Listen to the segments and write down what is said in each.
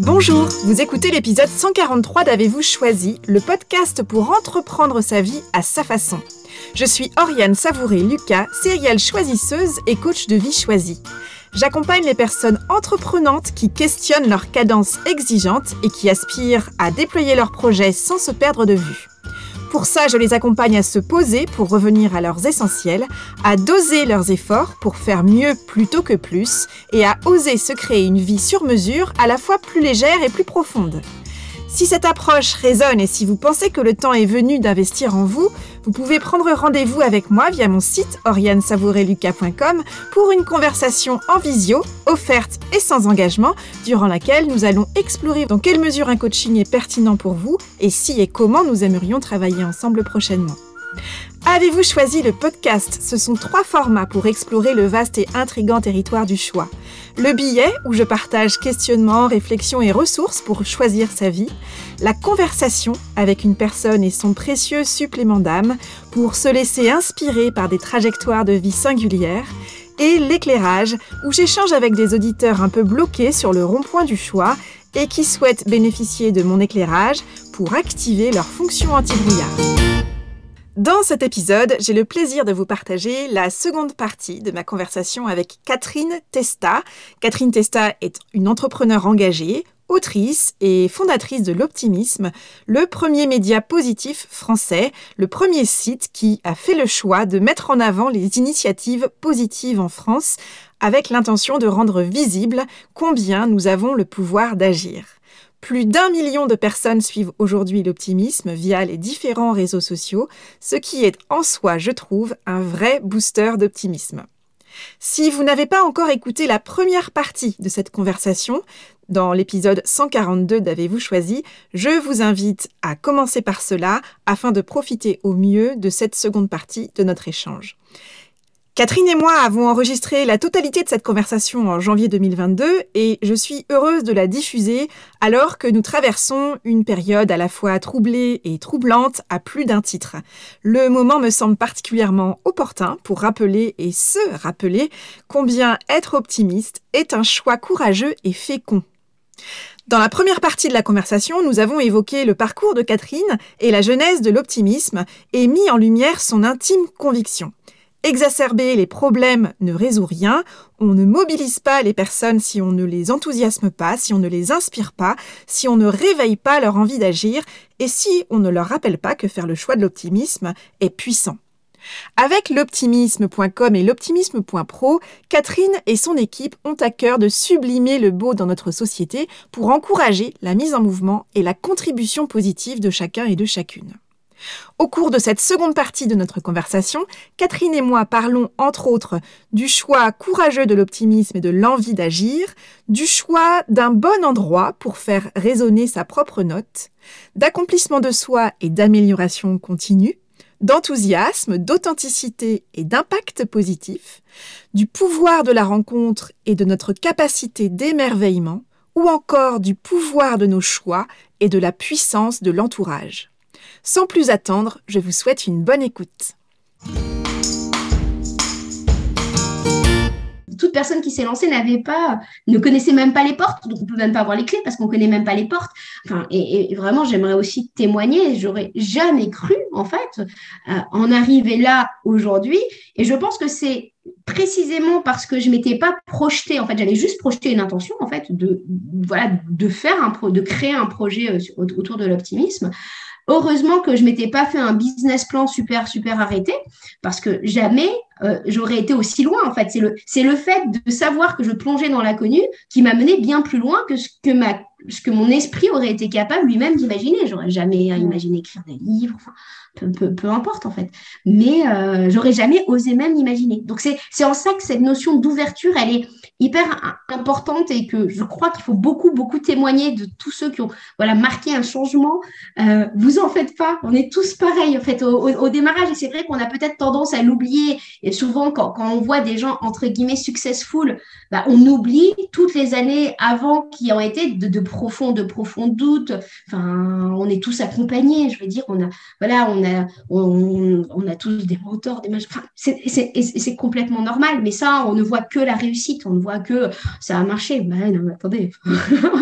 Bonjour, vous écoutez l'épisode 143 d'Avez-vous choisi, le podcast pour entreprendre sa vie à sa façon. Je suis Oriane Savouré-Lucas, sérielle choisisseuse et coach de vie choisie. J'accompagne les personnes entreprenantes qui questionnent leur cadence exigeante et qui aspirent à déployer leurs projets sans se perdre de vue. Pour ça, je les accompagne à se poser pour revenir à leurs essentiels, à doser leurs efforts pour faire mieux plutôt que plus, et à oser se créer une vie sur mesure à la fois plus légère et plus profonde. Si cette approche résonne et si vous pensez que le temps est venu d'investir en vous, vous pouvez prendre rendez-vous avec moi via mon site oriansavoureluca.com pour une conversation en visio, offerte et sans engagement, durant laquelle nous allons explorer dans quelle mesure un coaching est pertinent pour vous et si et comment nous aimerions travailler ensemble prochainement. Avez-vous choisi le podcast? Ce sont trois formats pour explorer le vaste et intrigant territoire du choix. Le billet, où je partage questionnements, réflexions et ressources pour choisir sa vie. La conversation avec une personne et son précieux supplément d'âme pour se laisser inspirer par des trajectoires de vie singulières. Et l'éclairage, où j'échange avec des auditeurs un peu bloqués sur le rond-point du choix et qui souhaitent bénéficier de mon éclairage pour activer leur fonction anti-brouillard. Dans cet épisode, j'ai le plaisir de vous partager la seconde partie de ma conversation avec Catherine Testa. Catherine Testa est une entrepreneure engagée, autrice et fondatrice de l'Optimisme, le premier média positif français, le premier site qui a fait le choix de mettre en avant les initiatives positives en France avec l'intention de rendre visible combien nous avons le pouvoir d'agir. Plus d'un million de personnes suivent aujourd'hui l'optimisme via les différents réseaux sociaux, ce qui est en soi, je trouve, un vrai booster d'optimisme. Si vous n'avez pas encore écouté la première partie de cette conversation, dans l'épisode 142 d'Avez-vous choisi, je vous invite à commencer par cela afin de profiter au mieux de cette seconde partie de notre échange. Catherine et moi avons enregistré la totalité de cette conversation en janvier 2022 et je suis heureuse de la diffuser alors que nous traversons une période à la fois troublée et troublante à plus d'un titre. Le moment me semble particulièrement opportun pour rappeler et se rappeler combien être optimiste est un choix courageux et fécond. Dans la première partie de la conversation, nous avons évoqué le parcours de Catherine et la genèse de l'optimisme et mis en lumière son intime conviction. Exacerber les problèmes ne résout rien, on ne mobilise pas les personnes si on ne les enthousiasme pas, si on ne les inspire pas, si on ne réveille pas leur envie d'agir et si on ne leur rappelle pas que faire le choix de l'optimisme est puissant. Avec l'optimisme.com et l'optimisme.pro, Catherine et son équipe ont à cœur de sublimer le beau dans notre société pour encourager la mise en mouvement et la contribution positive de chacun et de chacune. Au cours de cette seconde partie de notre conversation, Catherine et moi parlons entre autres du choix courageux de l'optimisme et de l'envie d'agir, du choix d'un bon endroit pour faire résonner sa propre note, d'accomplissement de soi et d'amélioration continue, d'enthousiasme, d'authenticité et d'impact positif, du pouvoir de la rencontre et de notre capacité d'émerveillement, ou encore du pouvoir de nos choix et de la puissance de l'entourage. Sans plus attendre, je vous souhaite une bonne écoute. toute personne qui s'est lancée n'avait pas, ne connaissait même pas les portes, donc on peut même pas avoir les clés parce qu'on connaît même pas les portes. Enfin, et, vraiment, j'aimerais aussi témoigner. J'aurais jamais cru, en fait, euh, en arriver là aujourd'hui. Et je pense que c'est précisément parce que je m'étais pas projetée. En fait, j'avais juste projeté une intention, en fait, de voilà, de faire un de créer un projet euh, autour de l'optimisme. Heureusement que je m'étais pas fait un business plan super, super arrêté parce que jamais euh, j'aurais été aussi loin. En fait, c'est le, c'est le fait de savoir que je plongeais dans l'inconnu qui m'a mené bien plus loin que ce que ma, ce que mon esprit aurait été capable lui-même d'imaginer. J'aurais jamais imaginé écrire des livres. Enfin, peu, peu, importe en fait. Mais euh, j'aurais jamais osé même imaginer. Donc c'est, c'est en ça que cette notion d'ouverture, elle est hyper importante et que je crois qu'il faut beaucoup, beaucoup témoigner de tous ceux qui ont voilà, marqué un changement. Euh, vous en faites pas, on est tous pareils en fait au, au, démarrage et c'est vrai qu'on a peut-être tendance à l'oublier et souvent quand, quand, on voit des gens entre guillemets successful, bah, on oublie toutes les années avant qui ont été de, de profonds, de profonds doutes. Enfin, on est tous accompagnés. Je veux dire, on a, voilà, on a, on, a tous des mentors, des c'est complètement normal. Mais ça, on ne voit que la réussite. On ne voit que ça a marché. Ben non, attendez,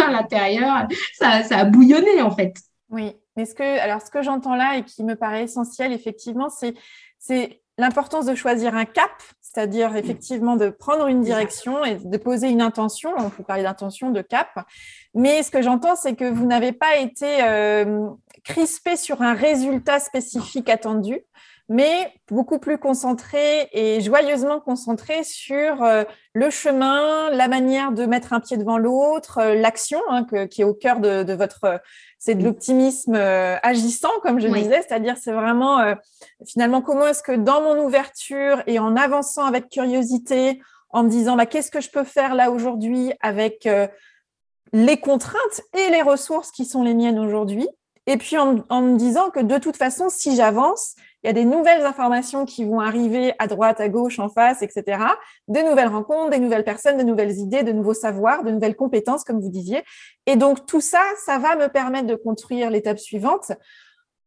à l'intérieur, ça, ça a bouillonné en fait. Oui, mais ce que, alors ce que j'entends là et qui me paraît essentiel, effectivement, c'est l'importance de choisir un cap, c'est-à-dire effectivement de prendre une direction et de poser une intention. On peut parler d'intention, de cap. Mais ce que j'entends, c'est que vous n'avez pas été euh, crispé sur un résultat spécifique attendu, mais beaucoup plus concentré et joyeusement concentré sur euh, le chemin, la manière de mettre un pied devant l'autre, euh, l'action hein, qui est au cœur de, de votre c'est de l'optimisme euh, agissant, comme je disais, c'est-à-dire c'est vraiment euh, finalement comment est-ce que dans mon ouverture et en avançant avec curiosité, en me disant bah, qu'est-ce que je peux faire là aujourd'hui avec euh, les contraintes et les ressources qui sont les miennes aujourd'hui, et puis en, me disant que de toute façon, si j'avance, il y a des nouvelles informations qui vont arriver à droite, à gauche, en face, etc. Des nouvelles rencontres, des nouvelles personnes, de nouvelles idées, de nouveaux savoirs, de nouvelles compétences, comme vous disiez. Et donc, tout ça, ça va me permettre de construire l'étape suivante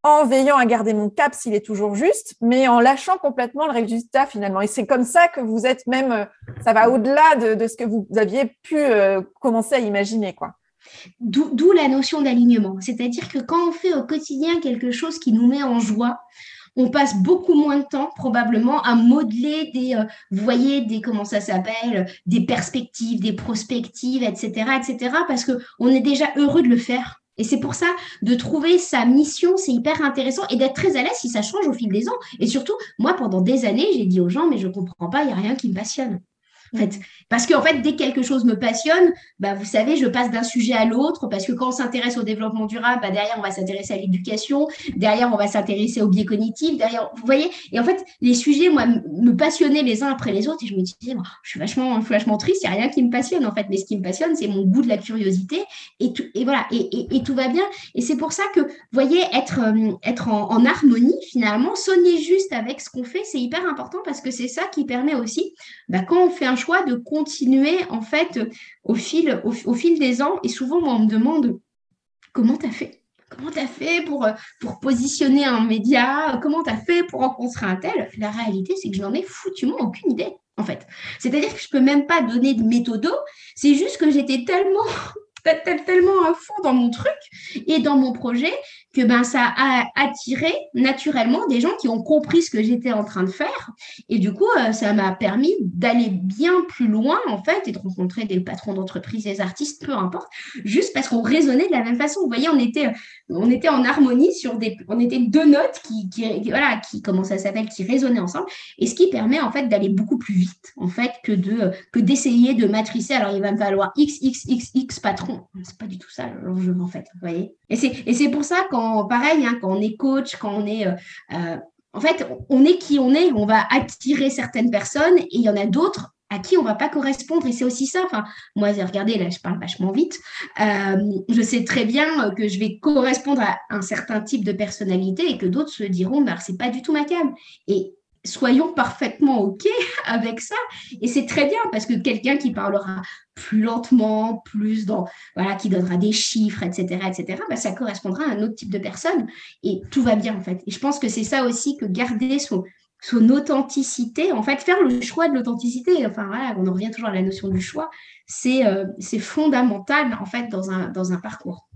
en veillant à garder mon cap s'il est toujours juste, mais en lâchant complètement le résultat finalement. Et c'est comme ça que vous êtes même, ça va au-delà de, ce que vous aviez pu euh, commencer à imaginer, quoi. D'où la notion d'alignement. C'est-à-dire que quand on fait au quotidien quelque chose qui nous met en joie, on passe beaucoup moins de temps probablement à modeler des, euh, voyez, des, comment ça s'appelle, des perspectives, des prospectives, etc., etc., parce qu'on est déjà heureux de le faire. Et c'est pour ça, de trouver sa mission, c'est hyper intéressant et d'être très à l'aise si ça change au fil des ans. Et surtout, moi, pendant des années, j'ai dit aux gens, mais je ne comprends pas, il n'y a rien qui me passionne. En fait. Parce qu'en fait, dès que quelque chose me passionne, bah, vous savez, je passe d'un sujet à l'autre, parce que quand on s'intéresse au développement durable, bah, derrière, on va s'intéresser à l'éducation, derrière, on va s'intéresser au biais cognitif, derrière, vous voyez, et en fait, les sujets, moi, me passionnaient les uns après les autres, et je me disais, je suis vachement, vachement triste, il n'y a rien qui me passionne, en fait, mais ce qui me passionne, c'est mon goût de la curiosité, et, tout, et voilà, et, tout va bien. Et c'est pour ça que, vous voyez, être, euh, être en, en harmonie, finalement, sonner juste avec ce qu'on fait, c'est hyper important, parce que c'est ça qui permet aussi, bah, quand on fait un choix de continuer en fait au fil, au, fil des ans. Et souvent, on me demande comment tu as fait? Comment tu as fait pour, pour positionner un média? Comment tu as fait pour rencontrer un tel? La réalité, c'est que je n'en ai foutument aucune idée, en fait. C'est-à-dire que je ne peux même pas donner de méthodo. C'est juste que j'étais tellement tellement à fond dans mon truc et dans mon projet que ben, ça a attiré naturellement des gens qui ont compris ce que j'étais en train de faire. Et du coup, euh, ça m'a permis d'aller bien plus loin, en fait, et de rencontrer des patrons d'entreprise, des artistes, peu importe, juste parce qu'on raisonnait de la même façon. Vous voyez, on était, on était en harmonie sur des, on était deux notes qui, voilà, qui, comment ça s'appelle, qui résonnaient ensemble, et ce qui permet, en fait, d'aller beaucoup plus vite, en fait, que de, que d'essayer de matricer. Alors, il va me falloir x, x, x, x patrons. C'est pas du tout ça l'enjeu, en fait, vous voyez. Et c'est, et c'est pour ça pareil, hein, quand on est coach, quand on est... Euh, euh, en fait, on est qui on est, on va attirer certaines personnes et il y en a d'autres à qui on va pas correspondre. Et c'est aussi ça. Enfin, moi, regardez, là, je parle vachement vite. Euh, je sais très bien que je vais correspondre à un certain type de personnalité et que d'autres se diront, bah, c'est pas du tout ma cam. Et soyons parfaitement OK avec ça. Et c'est très bien parce que quelqu'un qui parlera plus lentement, plus dans, voilà, qui donnera des chiffres, etc., etc., bah, ça correspondra à un autre type de personne et tout va bien, en fait. Et je pense que c'est ça aussi que garder son, son authenticité, en fait, faire le choix de l'authenticité, enfin, voilà, on en revient toujours à la notion du choix, c'est euh, fondamental, en fait, dans un, dans un parcours.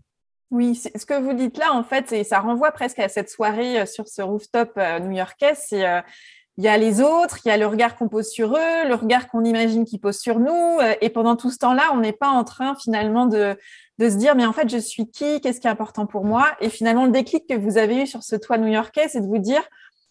Oui, ce que vous dites là, en fait, et ça renvoie presque à cette soirée euh, sur ce rooftop euh, new-yorkais, c'est il y a les autres, il y a le regard qu'on pose sur eux, le regard qu'on imagine qu'ils posent sur nous. Euh, et pendant tout ce temps-là, on n'est pas en train finalement de, de se dire, mais en fait, je suis qui Qu'est-ce qui est important pour moi? Et finalement, le déclic que vous avez eu sur ce toit new-yorkais, c'est de vous dire,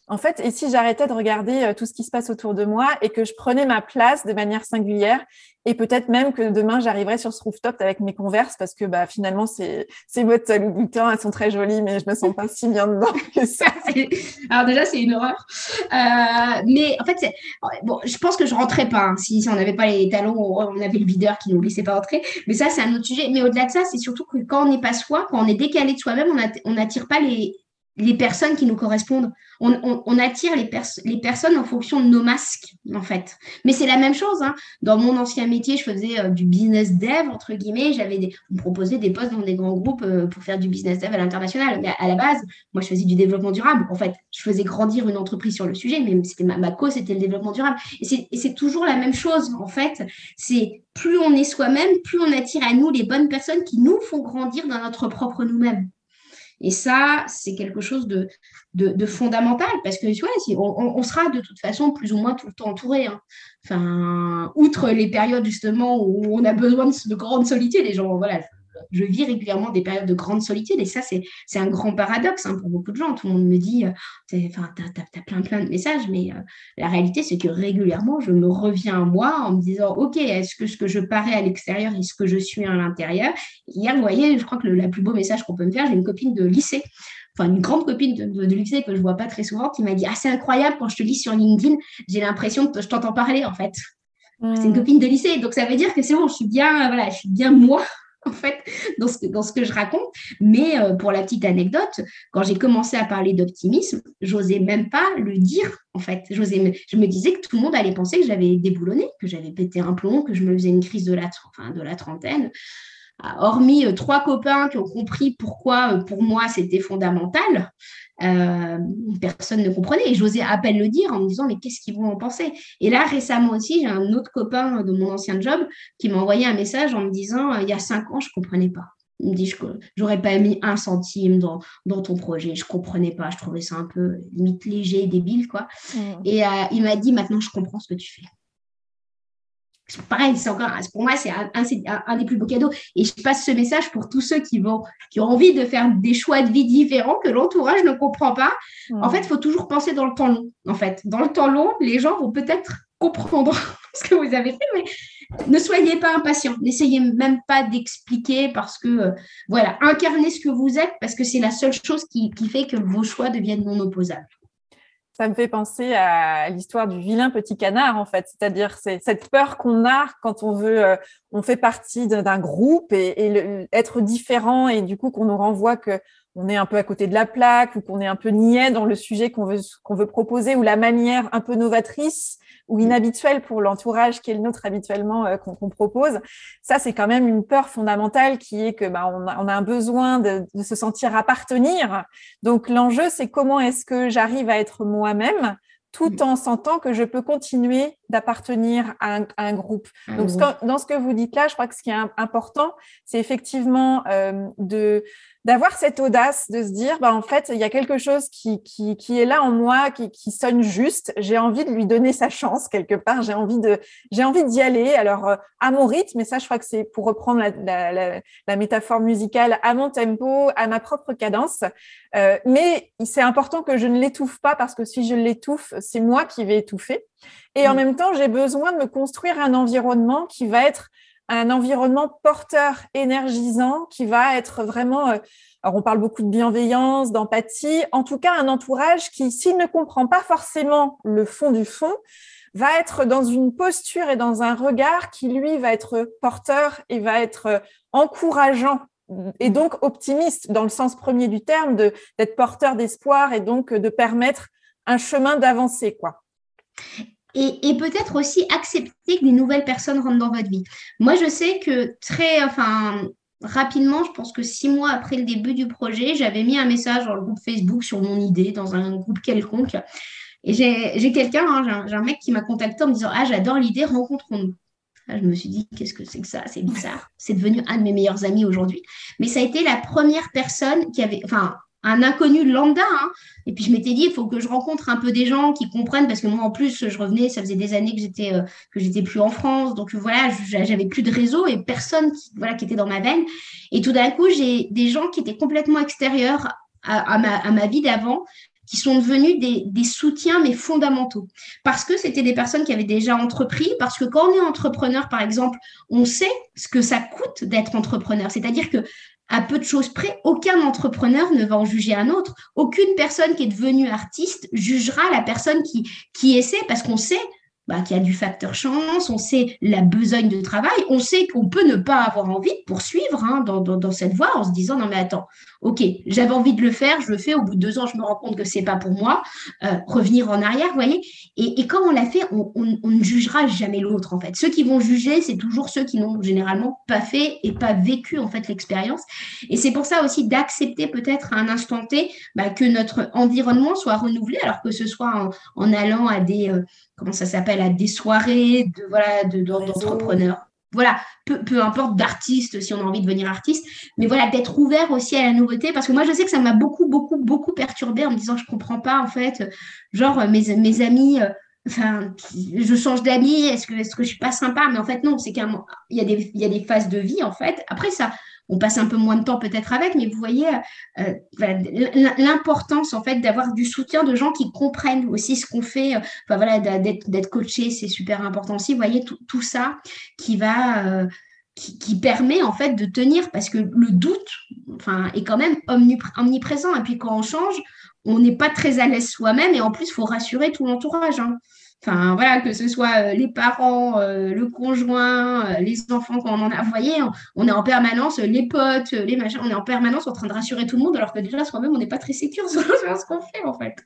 en fait, et si j'arrêtais de regarder euh, tout ce qui se passe autour de moi et que je prenais ma place de manière singulière et peut-être même que demain j'arriverai sur ce rooftop avec mes converses parce que bah finalement ces bottes Louis elles sont très jolies mais je me sens pas si bien dedans que ça. Alors déjà c'est une horreur. Euh, mais en fait bon je pense que je rentrais pas hein. si, si on n'avait pas les talons on avait le videur qui nous laissait pas rentrer mais ça c'est un autre sujet mais au-delà de ça c'est surtout que quand on n'est pas soi quand on est décalé de soi-même on n'attire pas les les personnes qui nous correspondent. On, attire les, personnes en fonction de nos masques, en fait. Mais c'est la même chose. Hein. Dans mon ancien métier, je faisais euh, du business dev, entre guillemets. J'avais on proposait des postes dans des grands groupes euh, pour faire du business dev à l'international. Mais à la base, moi, je faisais du développement durable. En fait, je faisais grandir une entreprise sur le sujet, mais c'était ma, ma cause, c'était le développement durable. Et c'est toujours la même chose, en fait. C'est plus on est soi-même, plus on attire à nous les bonnes personnes qui nous font grandir dans notre propre nous-mêmes. Et ça, c'est quelque chose de, de, fondamental parce que ouais, on, sera de toute façon plus ou moins tout le temps entouré. Hein. Enfin, outre les périodes justement où on a besoin de, de grande solitude, les gens, voilà, je vis régulièrement des périodes de grande solitude et ça, c'est un grand paradoxe hein, pour beaucoup de gens. Tout le monde me dit, euh, enfin, tu as, plein, plein de messages, mais euh, la réalité, c'est que régulièrement, je me reviens à moi en me disant, OK, est-ce que ce que je parais à l'extérieur est ce que je suis à l'intérieur? Hier, vous voyez, je crois que le la plus beau message qu'on peut me faire, j'ai une copine de lycée enfin une grande copine de, lycée que je vois pas très souvent qui m'a dit ah c'est incroyable quand je te lis sur LinkedIn j'ai l'impression que je t'entends parler en fait. C'est une copine de lycée donc ça veut dire que c'est bon je suis bien voilà je suis bien moi en fait, dans ce, que je raconte. Mais euh, pour la petite anecdote, quand j'ai commencé à parler d'optimisme, j'osais même pas le dire, en fait. Je me disais que tout le monde allait penser que j'avais déboulonné, que j'avais pété un plomb, que je me faisais une crise de la, de la trentaine. Ah, hormis euh, trois copains qui ont compris pourquoi, euh, pour moi, c'était fondamental, euh, personne ne comprenait. Et j'osais à peine le dire en me disant, mais qu'est-ce qu'ils vont en penser? Et là, récemment aussi, j'ai un autre copain de mon ancien job qui m'a envoyé un message en me disant, il y a cinq ans, je ne comprenais pas. Il me dit, j'aurais pas mis un centime dans, dans ton projet, je comprenais pas, je trouvais ça un peu limite léger, débile, quoi. Mmh. Et il m'a dit, maintenant, je comprends ce que tu fais pareil, c'est encore, pour moi, c'est un, des plus beaux cadeaux. Et je passe ce message pour tous ceux qui vont, qui ont envie de faire des choix de vie différents que l'entourage ne comprend pas. En fait, il faut toujours penser dans le temps long. En fait, dans le temps long, les gens vont peut-être comprendre ce que vous avez fait, mais ne soyez pas impatient. N'essayez même pas d'expliquer parce que, euh, voilà, incarnez ce que vous êtes parce que c'est la seule chose qui, qui fait que vos choix deviennent non opposables ça me fait penser à l'histoire du vilain petit canard, en fait. C'est-à-dire c'est cette peur qu'on a quand on veut, euh, on fait partie d'un groupe et, être différent et du coup qu'on nous renvoie que on est un peu à côté de la plaque ou qu'on est un peu niais dans le sujet qu'on veut, qu'on veut proposer ou la manière un peu novatrice ou inhabituelle pour l'entourage qui est le nôtre habituellement euh, qu'on propose. Ça, c'est quand même une peur fondamentale qui est que bah, on, a, on a un besoin de, de, se sentir appartenir. Donc l'enjeu, c'est comment est-ce que j'arrive à être moi-même tout mm. en sentant que je peux continuer d'appartenir à, à, un groupe. Donc, dans ce que vous dites là, je crois que ce qui est important, c'est effectivement euh, de d'avoir cette audace de se dire, bah, en fait, il y a quelque chose qui, qui, qui est là en moi, qui, qui sonne juste. J'ai envie de lui donner sa chance quelque part. J'ai envie de, j'ai envie d'y aller. Alors, euh, à mon rythme, et ça, je crois que c'est pour reprendre la, la, la, métaphore musicale, à mon tempo, à ma propre cadence. Euh, mais c'est important que je ne l'étouffe pas parce que si je l'étouffe, c'est moi qui vais étouffer. Et en même temps, j'ai besoin de me construire un environnement qui va être un environnement porteur, énergisant, qui va être vraiment, euh, alors on parle beaucoup de bienveillance, d'empathie, en tout cas un entourage qui, s'il ne comprend pas forcément le fond du fond, va être dans une posture et dans un regard qui, lui, va être porteur et va être euh, encourageant et donc optimiste dans le sens premier du terme, d'être porteur d'espoir et donc de permettre un chemin d'avancer, quoi et, peut-être aussi accepter que des nouvelles personnes rentrent dans votre vie. Moi, je sais que très, enfin, rapidement, je pense que six mois après le début du projet, j'avais mis un message dans le groupe Facebook sur mon idée, dans un groupe quelconque. Et j'ai quelqu'un, hein, j'ai un, mec qui m'a contacté en me disant Ah, j'adore l'idée, rencontrons-nous. je me suis dit, qu'est-ce que c'est que ça? C'est bizarre. C'est devenu un de mes meilleurs amis aujourd'hui. Mais ça a été la première personne qui avait, enfin, un inconnu lambda. Hein. Et puis je m'étais dit, il faut que je rencontre un peu des gens qui comprennent, parce que moi en plus, je revenais, ça faisait des années que j'étais euh, plus en France, donc voilà, j'avais plus de réseau et personne qui, voilà, qui était dans ma veine. Et tout d'un coup, j'ai des gens qui étaient complètement extérieurs à, ma, à ma, vie d'avant, qui sont devenus des, des, soutiens mais fondamentaux. Parce que c'était des personnes qui avaient déjà entrepris, parce que quand on est entrepreneur, par exemple, on sait ce que ça coûte d'être entrepreneur. C'est-à-dire que à peu de choses près, aucun entrepreneur ne va en juger un autre. Aucune personne qui est devenue artiste jugera la personne qui, qui essaie parce qu'on sait bah, qu'il y a du facteur chance, on sait la besogne de travail, on sait qu'on peut ne pas avoir envie de poursuivre hein, dans, dans, cette voie en se disant non mais attends, ok, j'avais envie de le faire, je le fais, au bout de deux ans, je me rends compte que c'est pas pour moi, euh, revenir en arrière, vous voyez. Et, et quand on l'a fait, on, on, ne jugera jamais l'autre en fait. Ceux qui vont juger, c'est toujours ceux qui n'ont généralement pas fait et pas vécu en fait l'expérience. Et c'est pour ça aussi d'accepter peut-être à un instant T bah, que notre environnement soit renouvelé, alors que ce soit en, allant à des euh, comment ça s'appelle à des soirées de voilà d'entrepreneurs voilà, peu, peu importe d'artiste, si on a envie de devenir artiste, mais voilà, d'être ouvert aussi à la nouveauté, parce que moi, je sais que ça m'a beaucoup, beaucoup, beaucoup perturbé en me disant, je comprends pas, en fait, genre, mes, mes amis, euh, je change d'amis, est-ce que, est-ce que je suis pas sympa? Mais en fait, non, c'est qu'il y, y a des phases de vie, en fait. Après, ça, on passe un peu moins de temps peut-être avec, mais vous voyez euh, l'importance en fait d'avoir du soutien de gens qui comprennent aussi ce qu'on fait. Euh, enfin voilà, d'être coaché, c'est super important aussi. Vous voyez tout, ça qui va euh, qui, permet en fait de tenir parce que le doute enfin, est quand même omniprésent. Et puis quand on change, on n'est pas très à l'aise soi-même et en plus, il faut rassurer tout l'entourage. Hein. Enfin, voilà, que ce soit euh, les parents, euh, le conjoint, euh, les enfants, quand on en a. Vous voyez, on, est en permanence, les potes, les machins, on est en permanence en train de rassurer tout le monde, alors que déjà, soi-même, on n'est pas très sécure sur, ce qu'on fait, en fait.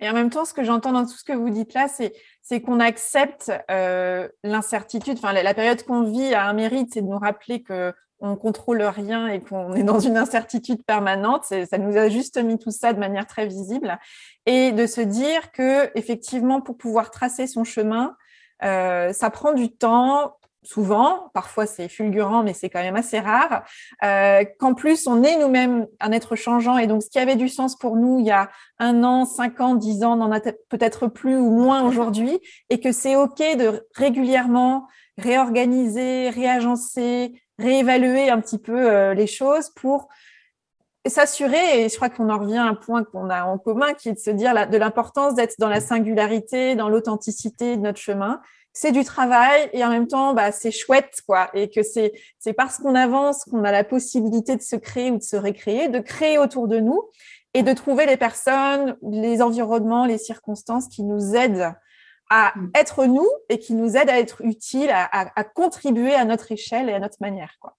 Et en même temps, ce que j'entends dans tout ce que vous dites là, c'est qu'on accepte l'incertitude. Enfin, la période qu'on vit a un mérite, c'est de nous rappeler que on contrôle rien et qu'on est dans une incertitude permanente. Ça nous a juste mis tout ça de manière très visible et de se dire que effectivement, pour pouvoir tracer son chemin, euh, ça prend du temps. Souvent, parfois c'est fulgurant, mais c'est quand même assez rare. Euh, qu'en plus, on est nous-mêmes un être changeant, et donc ce qui avait du sens pour nous il y a un an, cinq ans, dix ans, n'en a peut-être plus ou moins aujourd'hui, et que c'est ok de régulièrement réorganiser, réagencer, réévaluer un petit peu euh, les choses pour s'assurer, et je crois qu'on en revient à un point qu'on a en commun, qui est de se dire de l'importance d'être dans la singularité, dans l'authenticité de notre chemin. C'est du travail et en même temps, bah, c'est chouette, quoi. Et que c'est, c'est parce qu'on avance qu'on a la possibilité de se créer ou de se récréer, de créer autour de nous et de trouver les personnes, les environnements, les circonstances qui nous aident à mm. être nous et qui nous aide à être utile, à, contribuer à notre échelle et à notre manière. Quoi.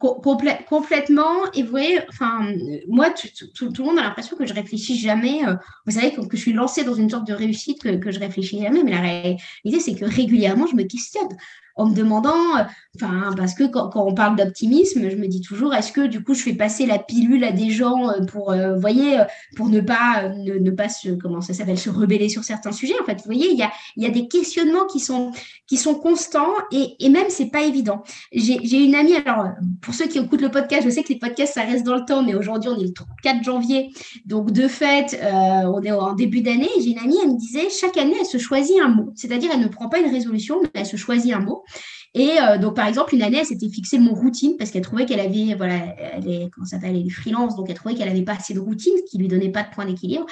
complètement. Et vous voyez, enfin, moi, tout, le monde a l'impression que je réfléchis jamais. Euh, vous savez, que, que, je suis lancée dans une sorte de réussite que, que je réfléchis jamais. Mais la réalité, c'est que régulièrement, je me questionne en me demandant, euh, enfin, parce que quand, on parle d'optimisme, je me dis toujours, est-ce que du coup, je fais passer la pilule à des gens euh, pour, euh, voyez, pour ne pas, ne, pas se, comment ça s'appelle, se rebeller sur certains sujets? En fait, vous voyez, il y a, il y a des questionnements qui sont, qui sont constants et, et même, c'est pas évident. J'ai une amie, alors, pour ceux qui écoutent le podcast, je sais que les podcasts, ça reste dans le temps, mais aujourd'hui, on est le 4 janvier. Donc, de fait, on est en début d'année. J'ai une amie, elle me disait, chaque année, elle se choisit un mot. C'est-à-dire, elle ne prend pas une résolution, mais elle se choisit un mot. Et euh, donc, par exemple, une année, elle s'était fixé le mot routine parce qu'elle trouvait qu'elle avait, voilà, elle est, comment ça s'appelle, elle est freelance, donc elle trouvait qu'elle n'avait pas assez de routine, qui lui donnait pas de point d'équilibre.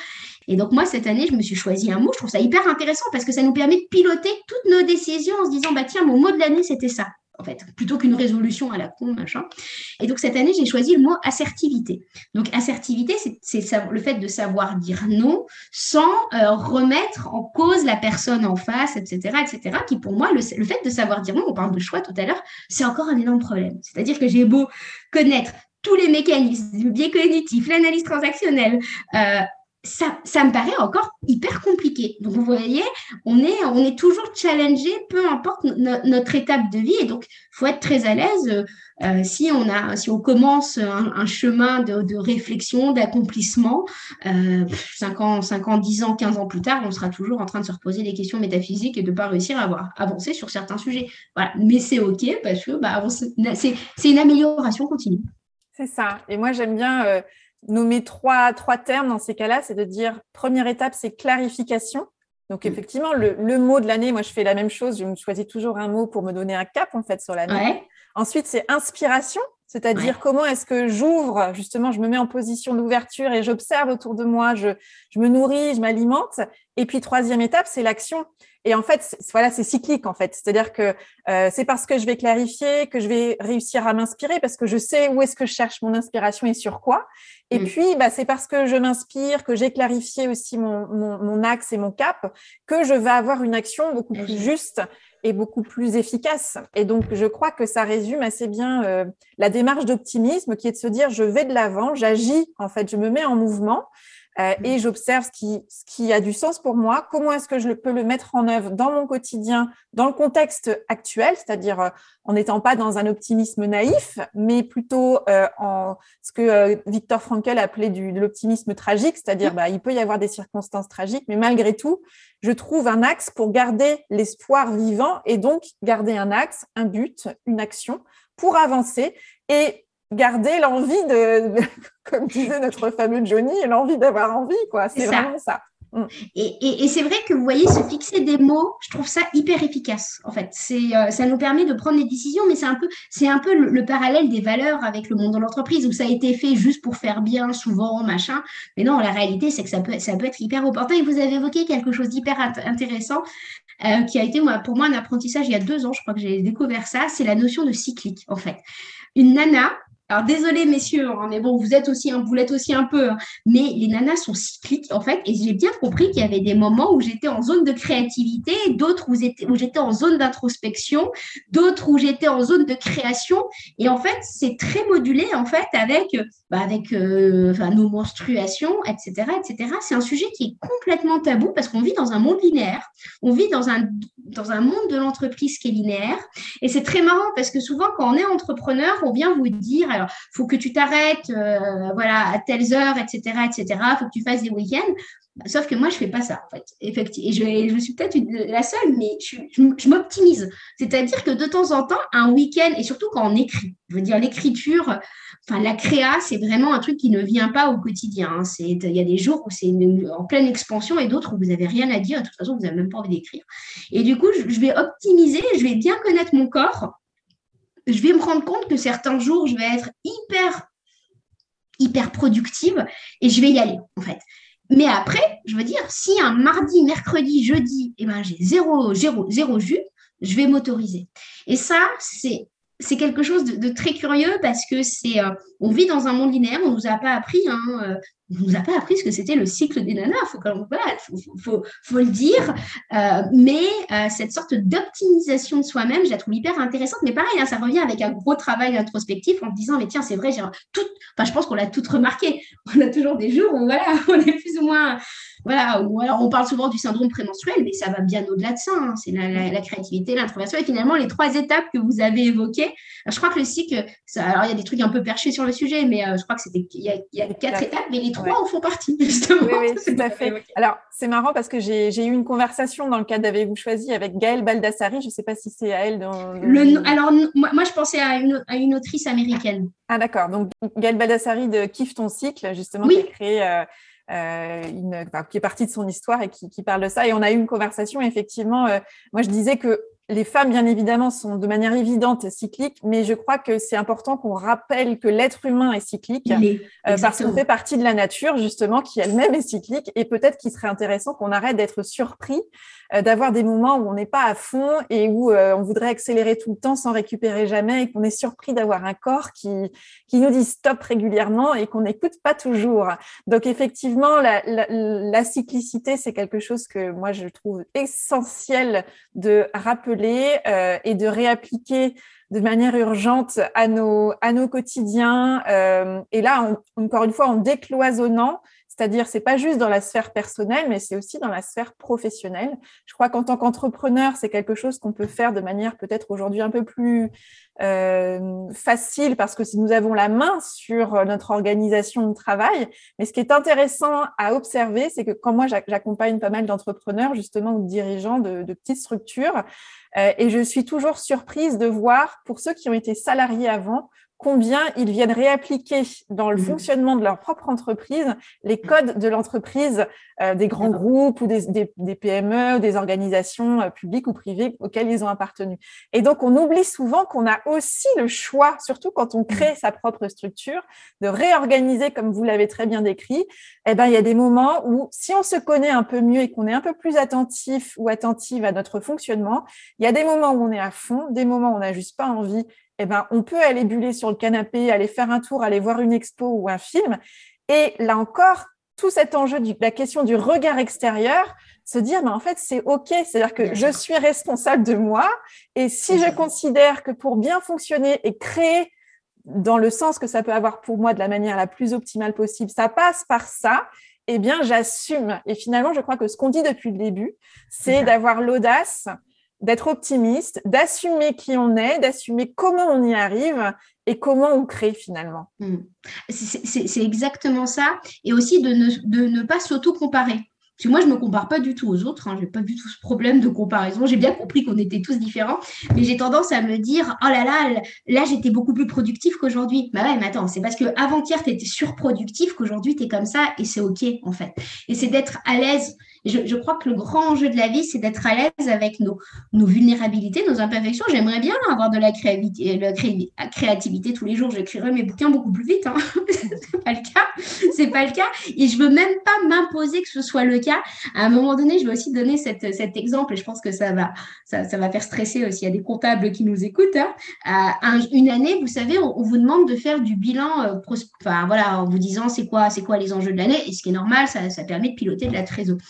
Et donc, moi, cette année, je me suis choisi un mot. Je trouve ça hyper intéressant parce que ça nous permet de piloter toutes nos décisions en se disant, bah, tiens, mon mot de l'année, c'était ça en fait, plutôt qu'une résolution à la con, machin. Et donc, cette année, j'ai choisi le mot assertivité. Donc, assertivité, c'est le fait de savoir dire non sans euh, remettre en cause la personne en face, etc., etc., qui pour moi, le, fait de savoir dire non, on parle de choix tout à l'heure, c'est encore un énorme problème. C'est-à-dire que j'ai beau connaître tous les mécanismes, le biais cognitif, l'analyse transactionnelle, euh, ça, ça, me paraît encore hyper compliqué. Donc, vous voyez, on est, on est toujours challengé, peu importe notre étape de vie. Et donc, il faut être très à l'aise euh, si, on a, si on commence un, chemin de, réflexion, d'accomplissement. Euh, 5 ans, 5 ans, 10 ans, 15 ans plus tard, on sera toujours en train de se reposer des questions métaphysiques et de ne pas réussir à avoir avancé sur certains sujets. Voilà. Mais c'est OK parce que bah, c'est une amélioration continue. C'est ça. Et moi, j'aime bien. Euh, nommer trois, trois termes dans ces cas-là, c'est de dire, première étape, c'est clarification. Donc, mm. effectivement, le, le mot de l'année, moi, je fais la même chose. Je me choisis toujours un mot pour me donner un cap, en fait, sur l'année. Ensuite, c'est inspiration. c'est-à-dire comment est-ce que j'ouvre, justement, je me mets en position d'ouverture et j'observe autour de moi, je, je me nourris, je m'alimente. Et puis, troisième étape, c'est l'action. Et en fait, voilà, c'est cyclique en fait. C'est-à-dire que euh, c'est parce que je vais clarifier que je vais réussir à m'inspirer parce que je sais où est-ce que je cherche mon inspiration et sur quoi. Et mm. puis, bah, c'est parce que je m'inspire, que j'ai clarifié aussi mon, mon, mon, axe et mon cap, que je vais avoir une action beaucoup plus juste et beaucoup plus efficace. Et donc, je crois que ça résume assez bien euh, la démarche d'optimisme qui est de se dire, je vais de l'avant, j'agis, en fait, je me mets en mouvement. Euh, et j'observe ce qui, ce qui a du sens pour moi, comment est-ce que je peux le mettre en œuvre dans mon quotidien, dans le contexte actuel, c'est-à-dire euh, en n'étant pas dans un optimisme naïf, mais plutôt euh, en ce que Victor Frankl appelait du, de l'optimisme tragique, c'est-à-dire bah, il peut y avoir des circonstances tragiques, mais malgré tout, je trouve un axe pour garder l'espoir vivant et donc garder un axe, un but, une action pour avancer et garder l'envie de, comme disait notre fameux Johnny, l'envie d'avoir envie, quoi. C'est vraiment ça. Mm. Et, c'est vrai que vous voyez, se fixer des mots, je trouve ça hyper efficace. En fait, c'est, euh, ça nous permet de prendre des décisions, mais c'est un peu, c'est un peu le, parallèle des valeurs avec le monde de l'entreprise où ça a été fait juste pour faire bien, souvent, machin. Mais non, la réalité, c'est que ça peut, ça peut être hyper opportun. Et vous avez évoqué quelque chose d'hyper intéressant euh, qui a été moi, pour moi un apprentissage il y a deux ans. Je crois que j'ai découvert ça. C'est la notion de cyclique, en fait. Une nana, alors désolé messieurs, hein, mais bon, vous êtes aussi, un, vous l'êtes aussi un peu, hein. mais les nanas sont cycliques en fait, et j'ai bien compris qu'il y avait des moments où j'étais en zone de créativité, d'autres où, j'étais en zone d'introspection, d'autres où j'étais en zone de création, et en fait c'est très modulé en fait avec, bah, avec euh, nos menstruations, etc., etc. C'est un sujet qui est complètement tabou parce qu'on vit dans un monde linéaire, on vit dans un dans un monde de l'entreprise qui est linéaire, et c'est très marrant parce que souvent quand on est entrepreneur, on vient vous dire alors, faut que tu t'arrêtes, euh, voilà, à telles heures, etc., etc. Faut que tu fasses des week-ends. Sauf que moi, je fais pas ça, en fait. Effectivement. Je, suis peut-être la seule, mais je, m'optimise. C'est-à-dire que de temps en temps, un week-end, et surtout quand on écrit, je veux dire, l'écriture, enfin, la créa, c'est vraiment un truc qui ne vient pas au quotidien. Hein. Il y a des jours où c'est en pleine expansion et d'autres où vous n'avez rien à dire. De toute façon, vous n'avez même pas envie d'écrire. Et du coup, je vais optimiser, je vais bien connaître mon corps je vais me rendre compte que certains jours, je vais être hyper, hyper productive et je vais y aller, en fait. Mais après, je veux dire, si un mardi, mercredi, jeudi, eh ben, j'ai zéro, zéro, zéro jus, je vais m'autoriser. Et ça, c'est c'est quelque chose de, très curieux parce que c'est, euh, on vit dans un monde linéaire, on nous a pas appris, hein, euh, on nous a pas appris ce que c'était le cycle des nanas, faut faut, faut, le dire. Euh, mais cette sorte d'optimisation de soi-même, je la trouve hyper intéressante. Mais pareil, hein, ça revient avec un gros travail introspectif en se disant, mais tiens, c'est vrai, j'ai tout, enfin, je pense qu'on l'a toutes remarqué. On a toujours des jours où voilà, on est plus ou moins voilà, ou alors on parle souvent du syndrome prémenstruel, mais ça va bien au-delà de ça. Hein. C'est la, créativité, l'introversion et finalement les trois étapes que vous avez évoquées. je crois que le cycle, ça, alors il y a des trucs un peu perchés sur le sujet, mais euh, je crois que c'était il y a, quatre étapes, mais les trois en font partie justement. Oui, oui tout à fait. Alors c'est marrant parce que j'ai eu une conversation dans le cadre d'Avez-vous choisi avec Gaëlle Baldassari. Je ne sais pas si c'est à elle. Dans, Le, alors moi, je pensais à une, à une autrice américaine. Ah d'accord. Donc Gaëlle Baldassari de Kiffe ton cycle, justement, qui a créé. Euh, euh, une, qui est partie de son histoire et qui, qui, parle de ça. Et on a eu une conversation, effectivement. Euh, moi, je disais que les femmes, bien évidemment, sont de manière évidente cycliques, mais je crois que c'est important qu'on rappelle que l'être humain est cyclique euh, parce qu'on fait partie de la nature, justement, qui elle-même est cyclique. Et peut-être qu'il serait intéressant qu'on arrête d'être surpris d'avoir des moments où on n'est pas à fond et où euh, on voudrait accélérer tout le temps sans récupérer jamais et qu'on est surpris d'avoir un corps qui, qui nous dit stop régulièrement et qu'on n'écoute pas toujours. Donc effectivement, la, la, la cyclicité, c'est quelque chose que moi je trouve essentiel de rappeler euh, et de réappliquer de manière urgente à nos, à nos quotidiens. Euh, et là, encore une fois, en décloisonnant c'est-à-dire, c'est pas juste dans la sphère personnelle, mais c'est aussi dans la sphère professionnelle. Je crois qu'en tant qu'entrepreneur, c'est quelque chose qu'on peut faire de manière peut-être aujourd'hui un peu plus euh, facile parce que si nous avons la main sur notre organisation de travail. Mais ce qui est intéressant à observer, c'est que quand moi j'accompagne pas mal d'entrepreneurs justement ou dirigeants de, de petites structures, euh, et je suis toujours surprise de voir pour ceux qui ont été salariés avant combien ils viennent réappliquer dans le mmh. fonctionnement de leur propre entreprise les codes de l'entreprise euh, des grands groupes ou des, des, des PME, des organisations euh, publiques ou privées auxquelles ils ont appartenu. Et donc, on oublie souvent qu'on a aussi le choix, surtout quand on crée mmh. sa propre structure, de réorganiser, comme vous l'avez très bien décrit. Eh ben, il y a des moments où, si on se connaît un peu mieux et qu'on est un peu plus attentif ou attentive à notre fonctionnement, il y a des moments où on est à fond, des moments où on n'a juste pas envie eh ben, on peut aller buller sur le canapé, aller faire un tour, aller voir une expo ou un film. Et là encore, tout cet enjeu de la question du regard extérieur, se dire, mais en fait, c'est OK. C'est-à-dire que je suis responsable de moi. Et si je considère que pour bien fonctionner et créer dans le sens que ça peut avoir pour moi de la manière la plus optimale possible, ça passe par ça, eh bien, j'assume. Et finalement, je crois que ce qu'on dit depuis le début, c'est d'avoir l'audace d'être optimiste, d'assumer qui on est, d'assumer comment on y arrive et comment on crée finalement. Hmm. C'est exactement ça. Et aussi de ne, pas s'auto-comparer. Parce que moi, je ne me compare pas du tout aux autres. Hein. Je n'ai pas du tout ce problème de comparaison. J'ai bien compris qu'on était tous différents. Mais j'ai tendance à me dire, oh là là, là, j'étais beaucoup plus productif qu'aujourd'hui. Bah ouais, mais attends, c'est parce qu'avant-hier, tu étais surproductif qu'aujourd'hui, tu es comme ça et c'est OK, en fait. Et c'est d'être à l'aise je, crois que le grand enjeu de la vie, c'est d'être à l'aise avec nos, vulnérabilités, nos imperfections. J'aimerais bien avoir de la créativité, la créativité tous les jours. J'écrirais mes bouquins beaucoup plus vite. Hein. c'est pas le cas. C'est pas le cas. Et je veux même pas m'imposer que ce soit le cas. À un moment donné, je vais aussi donner cet exemple et je pense que ça va, ça, va faire stresser aussi. A des comptables qui nous écoutent. Hein. une année, vous savez, on, vous demande de faire du bilan, euh, voilà, en vous disant c'est quoi, c'est quoi les enjeux de l'année. Et ce qui est normal, ça, ça permet de piloter de la trésorerie.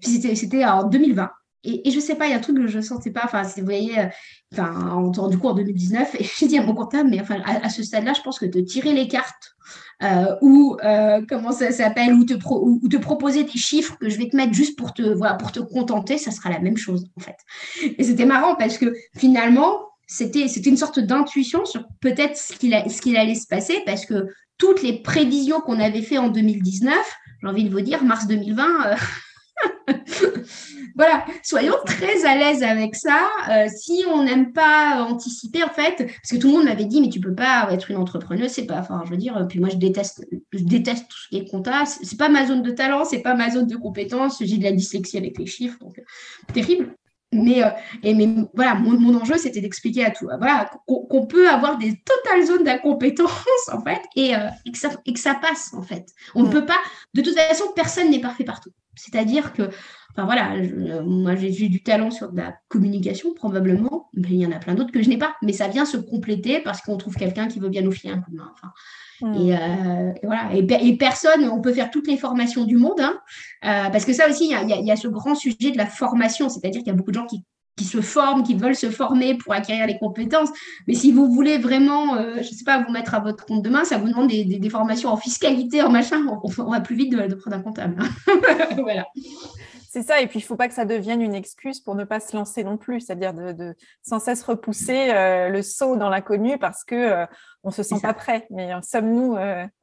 C'était en 2020. Et, et, je sais pas, il y a un truc que je sentais pas. Enfin, vous voyez, euh, enfin, du coup en 2019, et j'ai dit à mon comptable, mais enfin, à, ce stade-là, je pense que de tirer les cartes euh, ou euh, comment ça s'appelle, ou te, proposer des chiffres que je vais te mettre juste pour te, voilà, pour te contenter, ça sera la même chose en fait. Et c'était marrant parce que finalement, c'était une sorte d'intuition sur peut-être ce qu'il qu'il allait se passer parce que toutes les prévisions qu'on avait fait en 2019, j'ai envie de vous dire, mars 2020, voilà, soyons très à l'aise avec ça. Euh, si on n'aime pas anticiper, en fait, parce que tout le monde m'avait dit, mais tu peux pas être une entrepreneuse, c'est pas, enfin, je veux dire, puis moi je déteste, je déteste tout ce qui est compta, c'est pas ma zone de talent, c'est pas ma zone de compétence, j'ai de la dyslexie avec les chiffres, donc euh, terrible. Mais, euh, et mais voilà, mon, enjeu, c'était d'expliquer à tout, voilà, qu'on peut avoir des totales zones d'incompétence, en fait, et, et, que ça, et, que ça, passe, en fait. On ne peut pas, de toute façon, personne n'est parfait partout. C'est-à-dire que, enfin voilà, moi j'ai du talent sur de la communication probablement, mais il y en a plein d'autres que je n'ai pas. Mais ça vient se compléter parce qu'on trouve quelqu'un qui veut bien nous filer un coup de main. Hmm. Euh, et, voilà. Et, personne, on peut faire toutes les formations du monde, hein. euh, parce que ça aussi, il y, a ce grand sujet de la formation, c'est-à-dire qu'il y a beaucoup de gens qui qui se forment, qui veulent se former pour acquérir les compétences. Mais si vous voulez vraiment, euh, je ne sais pas, vous mettre à votre compte demain, ça vous demande des, formations en fiscalité, en machin. On, va plus vite de, de prendre un comptable. voilà. C'est ça, et puis il ne faut pas que ça devienne une excuse pour ne pas se lancer non plus, c'est-à-dire de, sans cesse repousser euh, le saut dans l'inconnu parce que euh, on se sent pas prêt. Mais sommes-nous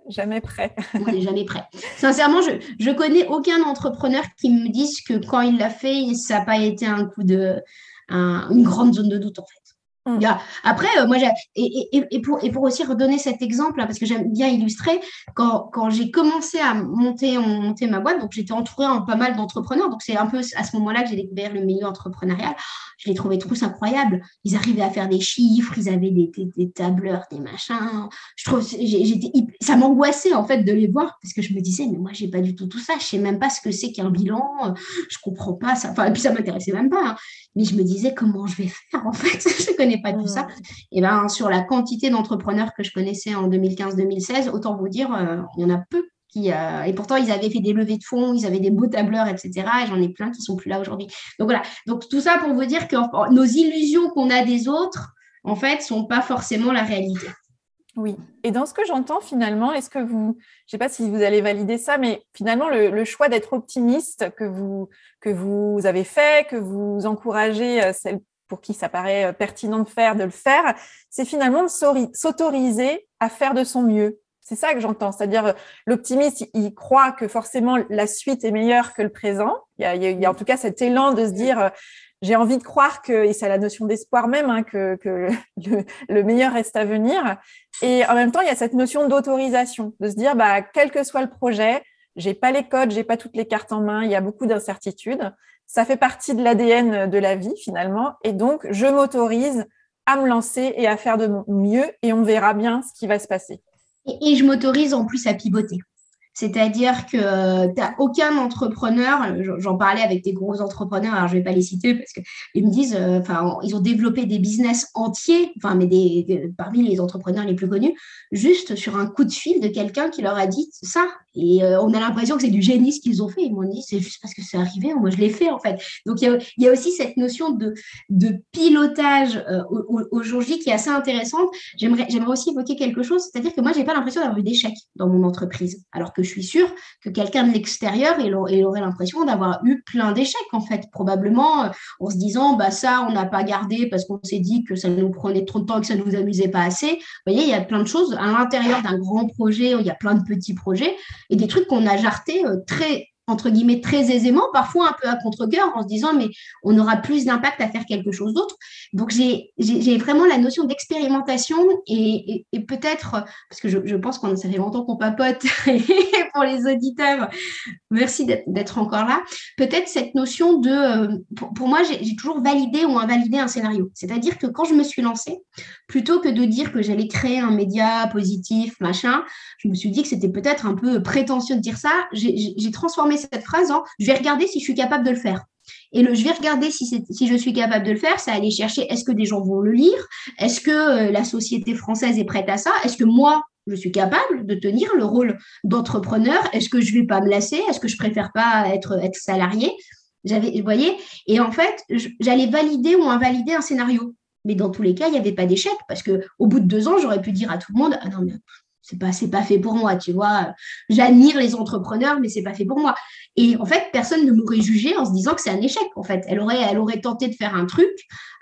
jamais prêts? On n'est jamais prêt. Sincèrement, je, je connais aucun entrepreneur qui me dise que quand il l'a fait, ça n'a pas été un coup de une grande zone de doute en fait. Après, euh, moi, et, pour, aussi redonner cet exemple, parce que j'aime bien illustrer, quand, j'ai commencé à monter, ma boîte, donc j'étais entourée en pas mal d'entrepreneurs, donc c'est un peu à ce moment-là que j'ai découvert le milieu entrepreneurial. Je les trouvais tous incroyables. Ils arrivaient à faire des chiffres, ils avaient des, tableurs, des machins. Je trouve, j'étais, ça m'angoissait en fait de les voir parce que je me disais, mais moi, j'ai pas du tout tout ça. Je sais même pas ce que c'est qu'un bilan. Je comprends pas ça. Enfin, et puis ça m'intéressait même pas. Hein mais je me disais comment je vais faire en fait, je ne connais pas tout ça. Et ben sur la quantité d'entrepreneurs que je connaissais en 2015-2016, autant vous dire, euh, il y en a peu qui, euh, et pourtant ils avaient fait des levées de fonds, ils avaient des beaux tableurs, etc. Et j'en ai plein qui sont plus là aujourd'hui. Donc voilà, donc tout ça pour vous dire que nos illusions qu'on a des autres, en fait, sont pas forcément la réalité. Oui. Et dans ce que j'entends finalement, est-ce que vous, je ne sais pas si vous allez valider ça, mais finalement le, choix d'être optimiste que vous, que vous avez fait, que vous encouragez euh, celles pour qui ça paraît euh, pertinent de faire, de le faire, c'est finalement de s'autoriser à faire de son mieux. C'est ça que j'entends. C'est-à-dire, l'optimiste, il croit que forcément la suite est meilleure que le présent. Il y a, en tout cas cet élan de se dire, j'ai envie de croire que, et c'est la notion d'espoir même, hein, que, le, meilleur reste à venir. Et en même temps, il y a cette notion d'autorisation, de se dire, bah, quel que soit le projet, j'ai pas les codes, j'ai pas toutes les cartes en main, il y a beaucoup d'incertitudes. Ça fait partie de l'ADN de la vie finalement, et donc je m'autorise à me lancer et à faire de mon mieux, et on verra bien ce qui va se passer. et je m'autorise en plus à pivoter. C'est-à-dire que euh, tu n'as aucun entrepreneur, j'en parlais avec des gros entrepreneurs, alors je ne vais pas les citer parce qu'ils me disent, euh, ils ont développé des business entiers, enfin, mais parmi les entrepreneurs les plus connus, juste sur un coup de fil de quelqu'un qui leur a dit ça. Et euh, on a l'impression que c'est du génie ce qu'ils ont fait. Ils m'ont dit, c'est juste parce que c'est arrivé, moi je l'ai fait en fait. Donc il y, a, aussi cette notion de, de pilotage aujourd'hui qui est assez intéressante. J'aimerais aussi évoquer quelque chose, c'est-à-dire que moi, je n'ai pas l'impression d'avoir eu d'échec dans mon entreprise, alors que je suis sûre que quelqu'un de l'extérieur, il, aurait l'impression d'avoir eu plein d'échecs, en fait, probablement euh, en se disant, bah ça, on n'a pas gardé parce qu'on s'est dit que ça nous prenait trop de temps et que ça ne nous amusait pas assez. Vous voyez, il y a plein de choses à l'intérieur d'un grand projet, il y a plein de petits projets et des trucs qu'on a jartés euh, très entre guillemets, très aisément, parfois un peu à contre-cœur, en se disant, mais on aura plus d'impact à faire quelque chose d'autre. Donc, j'ai vraiment la notion d'expérimentation et, peut-être, parce que je, pense qu'on ça fait longtemps qu'on papote, pour les auditeurs, merci d'être encore là, peut-être cette notion de, euh, pour, moi, j'ai toujours validé ou invalidé un scénario. C'est-à-dire que quand je me suis lancée, plutôt que de dire que j'allais créer un média positif, machin, je me suis dit que c'était peut-être un peu prétentieux de dire ça. J'ai transformé cette phrase je vais regarder si je suis capable de le faire. Et le je vais regarder si, je suis capable de le faire, ça aller chercher est-ce que des gens vont le lire Est-ce que euh, la société française est prête à ça Est-ce que moi, je suis capable de tenir le rôle d'entrepreneur Est-ce que je vais pas me lasser Est-ce que je préfère pas être, être salarié? Vous voyez? Et en fait, j'allais valider ou invalider un scénario. Mais dans tous les cas, il n'y avait pas d'échec parce que au bout de deux ans, j'aurais pu dire à tout le monde ah non mais c'est pas c'est pas fait pour moi tu vois. J'admire les entrepreneurs mais c'est pas fait pour moi. Et en fait personne ne m'aurait jugé en se disant que c'est un échec en fait. Elle aurait elle aurait tenté de faire un truc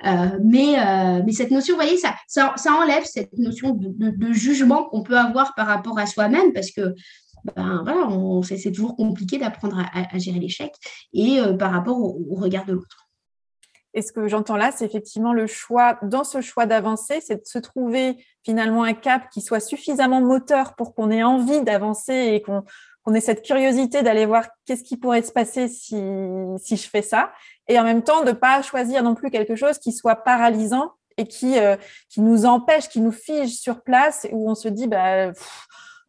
euh, mais euh, mais cette notion vous voyez ça ça, enlève cette notion de, jugement qu'on peut avoir par rapport à soi-même parce que ben voilà c'est toujours compliqué d'apprendre à, gérer l'échec et euh, par rapport au regard de l'autre et ce que j'entends là, c'est effectivement le choix, dans ce choix d'avancer, c'est de se trouver finalement un cap qui soit suffisamment moteur pour qu'on ait envie d'avancer et qu'on ait cette curiosité d'aller voir qu'est-ce qui pourrait se passer si, je fais ça. Et en même temps, de ne pas choisir non plus quelque chose qui soit paralysant et qui, euh, qui nous empêche, qui nous fige sur place, où on se dit, bah,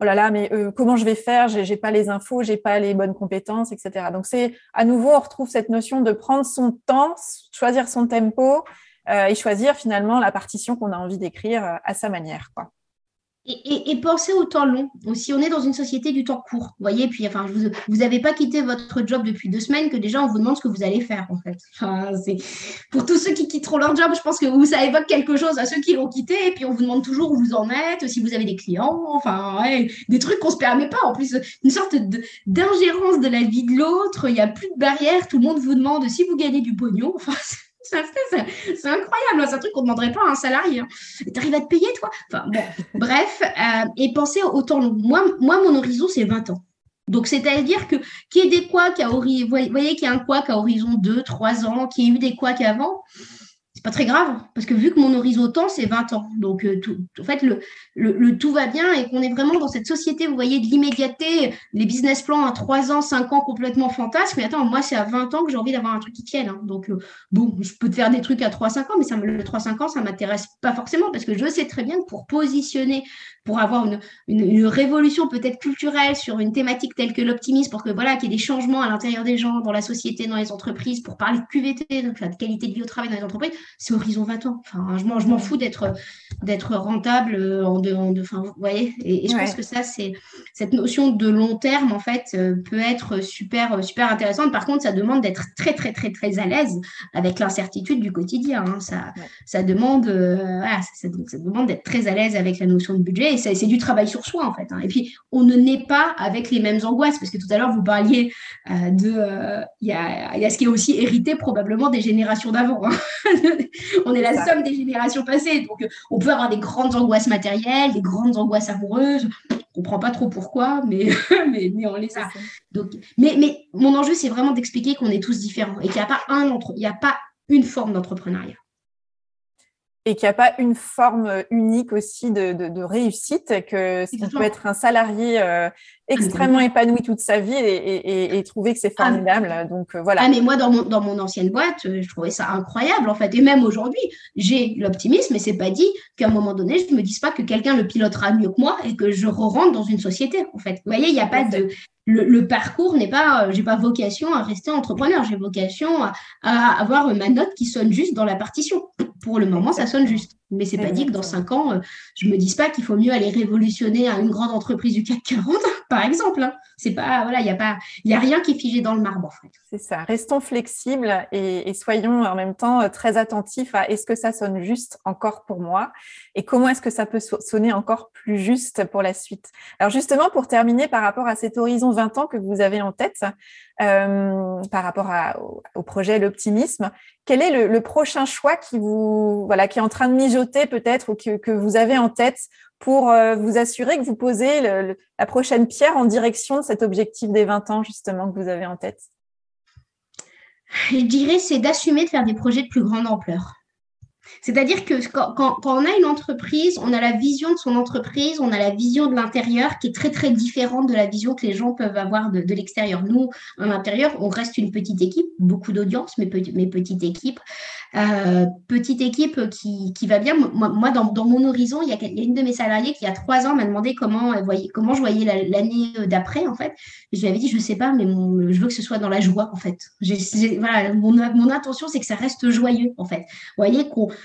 oh là là, mais euh, comment je vais faire? J'ai pas les infos, j'ai pas les bonnes compétences, etc. Donc c'est à nouveau, on retrouve cette notion de prendre son temps, choisir son tempo euh, et choisir finalement la partition qu'on a envie d'écrire euh, à sa manière. Quoi. Et, et, pensez au temps long aussi. On est dans une société du temps court. Vous voyez, puis enfin, vous n'avez pas quitté votre job depuis deux semaines que déjà on vous demande ce que vous allez faire en fait. Enfin, pour tous ceux qui quitteront leur job, je pense que ça évoque quelque chose à ceux qui l'ont quitté. Et puis on vous demande toujours où vous en êtes, si vous avez des clients, enfin, des trucs qu'on se permet pas. En plus, une sorte d'ingérence de, la vie de l'autre. Il n'y a plus de barrière. Tout le monde vous demande si vous gagnez du pognon. Enfin, c'est incroyable, c'est un truc qu'on ne demanderait pas à un salarié. Hein. Tu arrives à te payer, toi? Enfin, bon, Bref, euh, et pensez au temps long. Moi, moi mon horizon, c'est 20 ans. Donc, c'est-à-dire que qu'il y ait des couacs à horizon, voyez qu'il y a un couac à horizon 2, 3 ans, qu'il y ait eu des couacs avant, pas très grave, parce que vu que mon horizon temps, c'est 20 ans. Donc, euh, tout, en fait, le, le, tout va bien et qu'on est vraiment dans cette société, vous voyez, de l'immédiateté, les business plans à 3 ans, 5 ans complètement fantasques. Mais attends, moi, c'est à 20 ans que j'ai envie d'avoir un truc qui tienne. Hein. Donc, euh, bon, je peux te faire des trucs à 3-5 ans, mais ça, le 3-5 ans, ça ne m'intéresse pas forcément parce que je sais très bien que pour positionner, pour avoir une, une, révolution peut-être culturelle sur une thématique telle que l'optimisme, pour que voilà, qu'il y ait des changements à l'intérieur des gens, dans la société, dans les entreprises, pour parler de QVT, donc la qualité de vie au travail dans les entreprises, c'est horizon 20 ans. Enfin, je m'en, je m'en fous d'être, d'être rentable euh, en de, en vous voyez. Et, je pense que ça, c'est cette notion de long terme, en fait, euh, peut être super, super intéressante. Par contre, ça demande d'être très, très, très, très à l'aise avec l'incertitude du quotidien. Hein. Ça, ça demande, euh, voilà, ça, demande d'être très à l'aise avec la notion de budget. Et c'est du travail sur soi, en fait. Hein. Et puis, on ne naît pas avec les mêmes angoisses, parce que tout à l'heure, vous parliez de, il y, a, y, a, ce qui est aussi hérité probablement des générations d'avant. Hein. on est la somme des générations passées. Donc, euh, on peut avoir des grandes angoisses matérielles, des grandes angoisses amoureuses, On comprend pas trop pourquoi, mais, mais, on les a. Donc, mais, mais mon enjeu, c'est vraiment d'expliquer qu'on est tous différents et qu'il n'y a pas un entre, il n'y a pas une forme d'entrepreneuriat et qu'il n'y a pas une forme unique aussi de, de, réussite, que ça peut être un salarié euh, extrêmement épanoui toute sa vie et, et, trouver que c'est ah, formidable. Donc euh, voilà. Ah mais moi dans mon, dans mon ancienne boîte, euh, je trouvais ça incroyable en fait. Et même aujourd'hui, j'ai l'optimisme, mais c'est pas dit qu'à un moment donné, je me dise pas que quelqu'un le pilotera mieux que moi et que je rentre dans une société en fait. Vous voyez, il n'y a pas de le, parcours n'est pas, j'ai pas vocation à rester entrepreneur, j'ai vocation à, à, avoir ma note qui sonne juste dans la partition pour le moment, ça sonne juste. Mais c'est pas dit que dans cinq ans, euh, je me dise pas qu'il faut mieux aller révolutionner à une grande entreprise du CAC 40, par exemple. Hein. C'est pas, voilà, il n'y a pas, il y a rien qui est figé dans le marbre, en fait. C'est ça. Restons flexibles et, soyons en même temps euh, très attentifs à est-ce que ça sonne juste encore pour moi et comment est-ce que ça peut sonner encore plus juste pour la suite. Alors justement, pour terminer par rapport à cet horizon 20 ans que vous avez en tête, euh, par rapport au, projet L'Optimisme. Quel est le, prochain choix qui vous voilà qui est en train de mijoter peut-être ou que, vous avez en tête pour euh, vous assurer que vous posez la prochaine pierre en direction de cet objectif des 20 ans justement que vous avez en tête? Je dirais c'est d'assumer de faire des projets de plus grande ampleur. C'est-à-dire que quand, on a une entreprise, on a la vision de son entreprise, on a la vision de l'intérieur qui est très très différente de la vision que les gens peuvent avoir de, l'extérieur. Nous, en intérieur, on reste une petite équipe, beaucoup d'audience, mais, petite équipe. Euh, petite équipe qui, qui, va bien. Moi, dans, dans, mon horizon, il y, a, une de mes salariées qui, il y a trois ans, m'a demandé comment, voyait, comment je voyais l'année d'après, en fait. je lui avais dit, je ne sais pas, mais je veux que ce soit dans la joie, en fait. voilà, mon, mon intention, c'est que ça reste joyeux, en fait. Vous voyez qu'on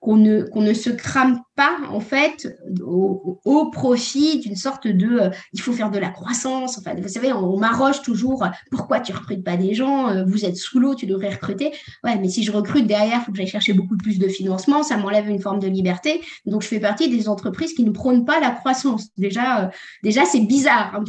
qu'on ne, qu'on ne se crame pas en fait au, profit d'une sorte de euh, il faut faire de la croissance. Enfin, vous savez, on, m'arroche toujours euh, pourquoi tu recrutes pas des gens, euh, vous êtes sous l'eau, tu devrais recruter. Ouais, mais si je recrute derrière, il faut que j'aille chercher beaucoup plus de financement, ça m'enlève une forme de liberté. Donc je fais partie des entreprises qui ne prônent pas la croissance. Déjà, déjà c'est bizarre hein,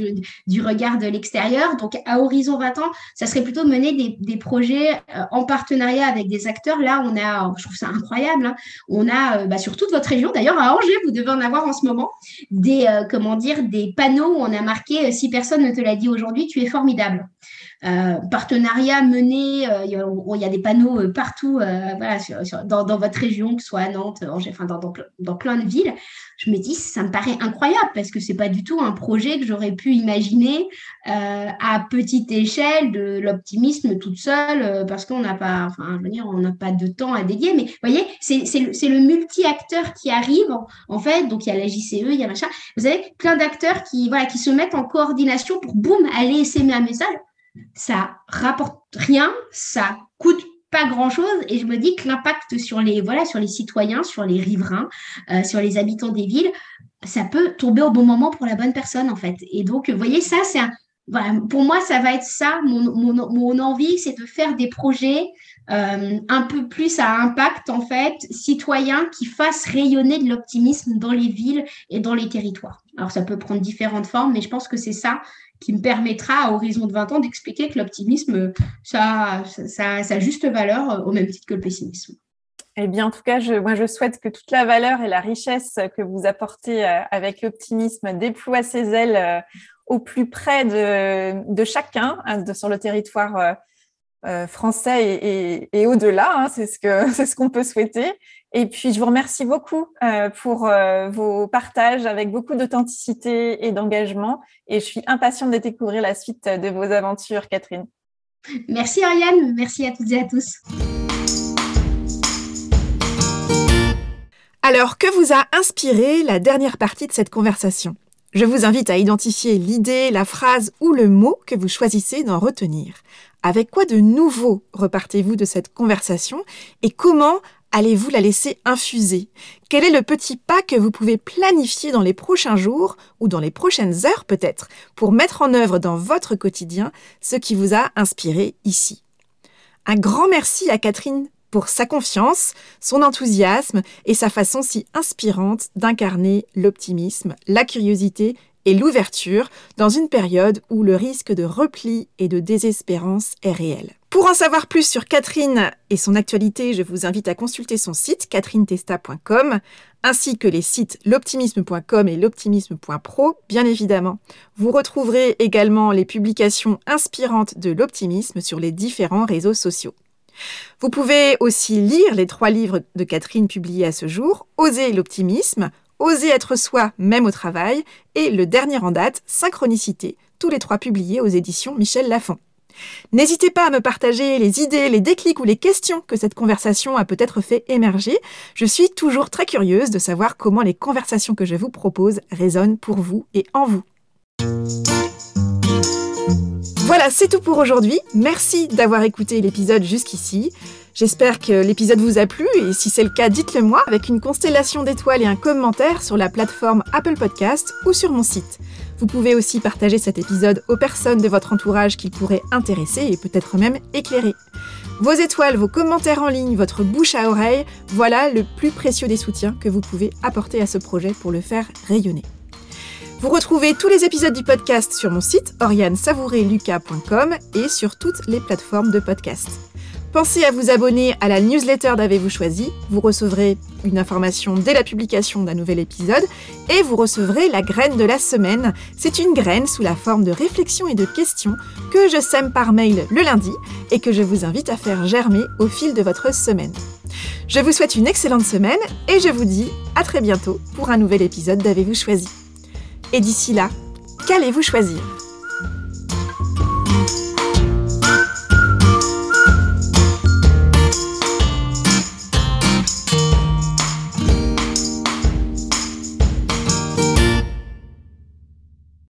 du, regard de l'extérieur. Donc à horizon 20 ans, ça serait plutôt mener des, des projets en partenariat avec des acteurs. Là, on a, je trouve ça incroyable. Hein, on a bah, sur toute votre région, d'ailleurs à Angers, vous devez en avoir en ce moment, des, euh, comment dire, des panneaux où on a marqué euh, si personne ne te l'a dit aujourd'hui, tu es formidable. Euh, partenariat mené, euh, il y, a des panneaux euh, partout voilà, dans, votre région, que ce soit à Nantes, enfin dans, plein de villes. Je me dis, ça me paraît incroyable parce que c'est pas du tout un projet que j'aurais pu imaginer à petite échelle de l'optimisme toute seule parce qu'on n'a pas, enfin, on n'a pas de temps à dédier. Mais vous voyez, c'est le, le multi-acteur qui arrive en, fait. Donc il y a la JCE, il y a machin. Vous avez plein d'acteurs qui, voilà, qui se mettent en coordination pour boum aller essaimer un message ça rapporte rien, ça coûte pas grand chose et je me dis que l'impact sur les voilà sur les citoyens, sur les riverains, euh, sur les habitants des villes, ça peut tomber au bon moment pour la bonne personne en fait. Et donc vous voyez ça c'est pour moi ça va être ça mon, envie c'est de faire des projets euh, un peu plus à impact en fait citoyen qui fassent rayonner de l'optimisme dans les villes et dans les territoires. Alors ça peut prendre différentes formes mais je pense que c'est ça qui me permettra à horizon de 20 ans d'expliquer que l'optimisme, ça, ça, ça, a juste valeur euh, au même titre que le pessimisme. Eh bien, en tout cas, je, moi, je souhaite que toute la valeur et la richesse que vous apportez euh, avec l'optimisme déploie ses ailes au plus près de, chacun hein, sur le territoire français et, au-delà. Hein, c'est ce que c'est ce qu'on peut souhaiter. Et puis, je vous remercie beaucoup euh, pour euh, vos partages avec beaucoup d'authenticité et d'engagement. Et je suis impatiente de découvrir la suite de vos aventures, Catherine. Merci Ariane, merci à toutes et à tous. Alors, que vous a inspiré la dernière partie de cette conversation? Je vous invite à identifier l'idée, la phrase ou le mot que vous choisissez d'en retenir. Avec quoi de nouveau repartez-vous de cette conversation et comment allez-vous la laisser infuser? Quel est le petit pas que vous pouvez planifier dans les prochains jours ou dans les prochaines heures peut-être pour mettre en œuvre dans votre quotidien ce qui vous a inspiré ici? Un grand merci à Catherine pour sa confiance, son enthousiasme et sa façon si inspirante d'incarner l'optimisme, la curiosité et l'ouverture dans une période où le risque de repli et de désespérance est réel. Pour en savoir plus sur Catherine et son actualité, je vous invite à consulter son site catherinetesta.com ainsi que les sites l'optimisme.com et l'optimisme.pro, bien évidemment. Vous retrouverez également les publications inspirantes de l'optimisme sur les différents réseaux sociaux. Vous pouvez aussi lire les trois livres de Catherine publiés à ce jour, Oser l'optimisme, Oser être soi même au travail et le dernier en date, Synchronicité, tous les trois publiés aux éditions Michel Lafon. N'hésitez pas à me partager les idées, les déclics ou les questions que cette conversation a peut-être fait émerger. Je suis toujours très curieuse de savoir comment les conversations que je vous propose résonnent pour vous et en vous. Voilà, c'est tout pour aujourd'hui. Merci d'avoir écouté l'épisode jusqu'ici. J'espère que l'épisode vous a plu et si c'est le cas, dites-le moi avec une constellation d'étoiles et un commentaire sur la plateforme Apple Podcast ou sur mon site. Vous pouvez aussi partager cet épisode aux personnes de votre entourage qu'il pourrait intéresser et peut-être même éclairer. Vos étoiles, vos commentaires en ligne, votre bouche à oreille, voilà le plus précieux des soutiens que vous pouvez apporter à ce projet pour le faire rayonner. Vous retrouvez tous les épisodes du podcast sur mon site oriane-savoureluca.com et sur toutes les plateformes de podcast. Pensez à vous abonner à la newsletter d'Avez-vous choisi. Vous recevrez une information dès la publication d'un nouvel épisode et vous recevrez la graine de la semaine. C'est une graine sous la forme de réflexions et de questions que je sème par mail le lundi et que je vous invite à faire germer au fil de votre semaine. Je vous souhaite une excellente semaine et je vous dis à très bientôt pour un nouvel épisode d'Avez-vous choisi. Et d'ici là, qu'allez-vous choisir?